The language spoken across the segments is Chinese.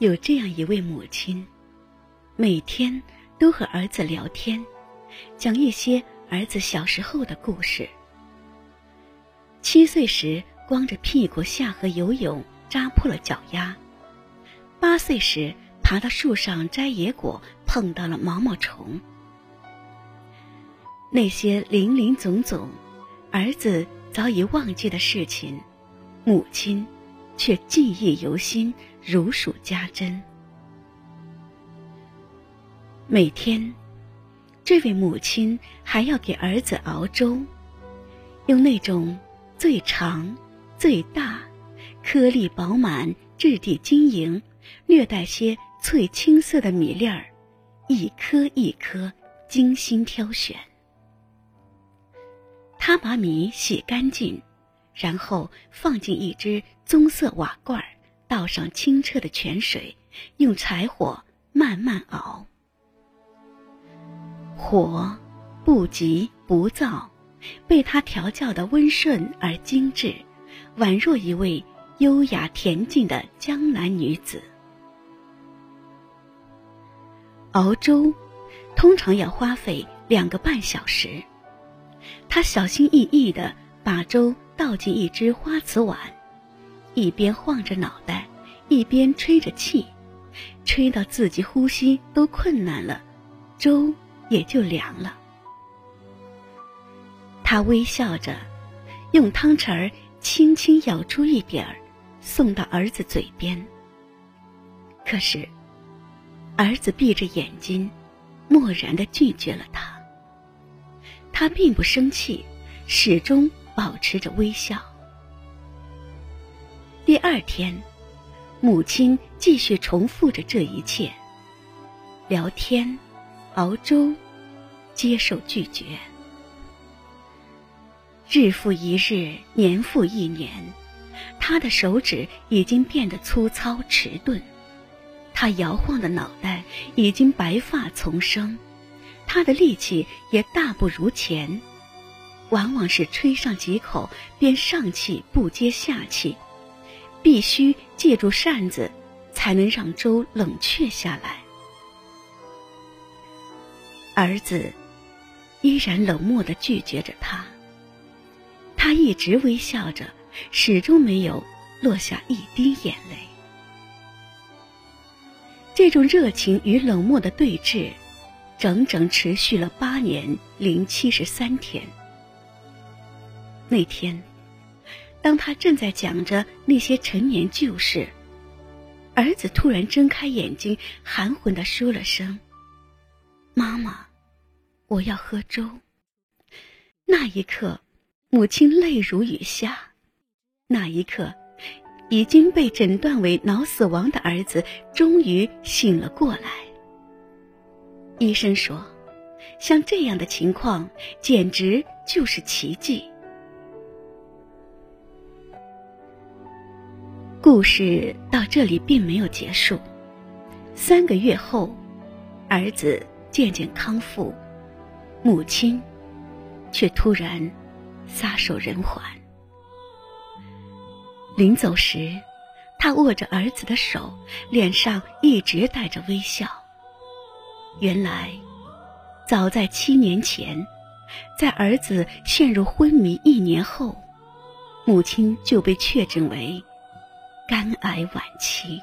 有这样一位母亲，每天都和儿子聊天，讲一些儿子小时候的故事。七岁时光着屁股下河游泳，扎破了脚丫；八岁时爬到树上摘野果，碰到了毛毛虫。那些林林总总，儿子早已忘记的事情，母亲却记忆犹新，如数家珍。每天，这位母亲还要给儿子熬粥，用那种最长、最大、颗粒饱满、质地晶莹、略带些翠青色的米粒儿，一颗一颗精心挑选。他把米洗干净，然后放进一只棕色瓦罐，倒上清澈的泉水，用柴火慢慢熬。火不急不躁，被他调教的温顺而精致，宛若一位优雅恬静的江南女子。熬粥通常要花费两个半小时。他小心翼翼地把粥倒进一只花瓷碗，一边晃着脑袋，一边吹着气，吹到自己呼吸都困难了，粥也就凉了。他微笑着，用汤匙儿轻轻舀出一点儿，送到儿子嘴边。可是，儿子闭着眼睛，漠然地拒绝了他。他并不生气，始终保持着微笑。第二天，母亲继续重复着这一切：聊天、熬粥、接受拒绝。日复一日，年复一年，他的手指已经变得粗糙迟钝，他摇晃的脑袋已经白发丛生。他的力气也大不如前，往往是吹上几口便上气不接下气，必须借助扇子才能让粥冷却下来。儿子依然冷漠的拒绝着他，他一直微笑着，始终没有落下一滴眼泪。这种热情与冷漠的对峙。整整持续了八年零七十三天。那天，当他正在讲着那些陈年旧事，儿子突然睁开眼睛，含混的说了声：“妈妈，我要喝粥。”那一刻，母亲泪如雨下。那一刻，已经被诊断为脑死亡的儿子终于醒了过来。医生说：“像这样的情况，简直就是奇迹。”故事到这里并没有结束。三个月后，儿子渐渐康复，母亲却突然撒手人寰。临走时，他握着儿子的手，脸上一直带着微笑。原来，早在七年前，在儿子陷入昏迷一年后，母亲就被确诊为肝癌晚期。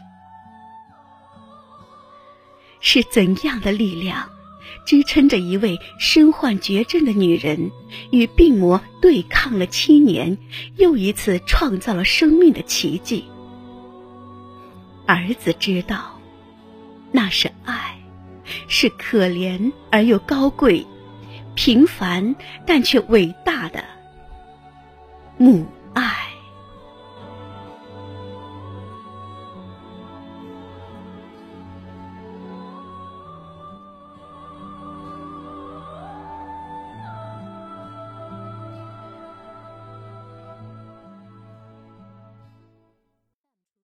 是怎样的力量，支撑着一位身患绝症的女人与病魔对抗了七年，又一次创造了生命的奇迹？儿子知道，那是爱。是可怜而又高贵，平凡但却伟大的母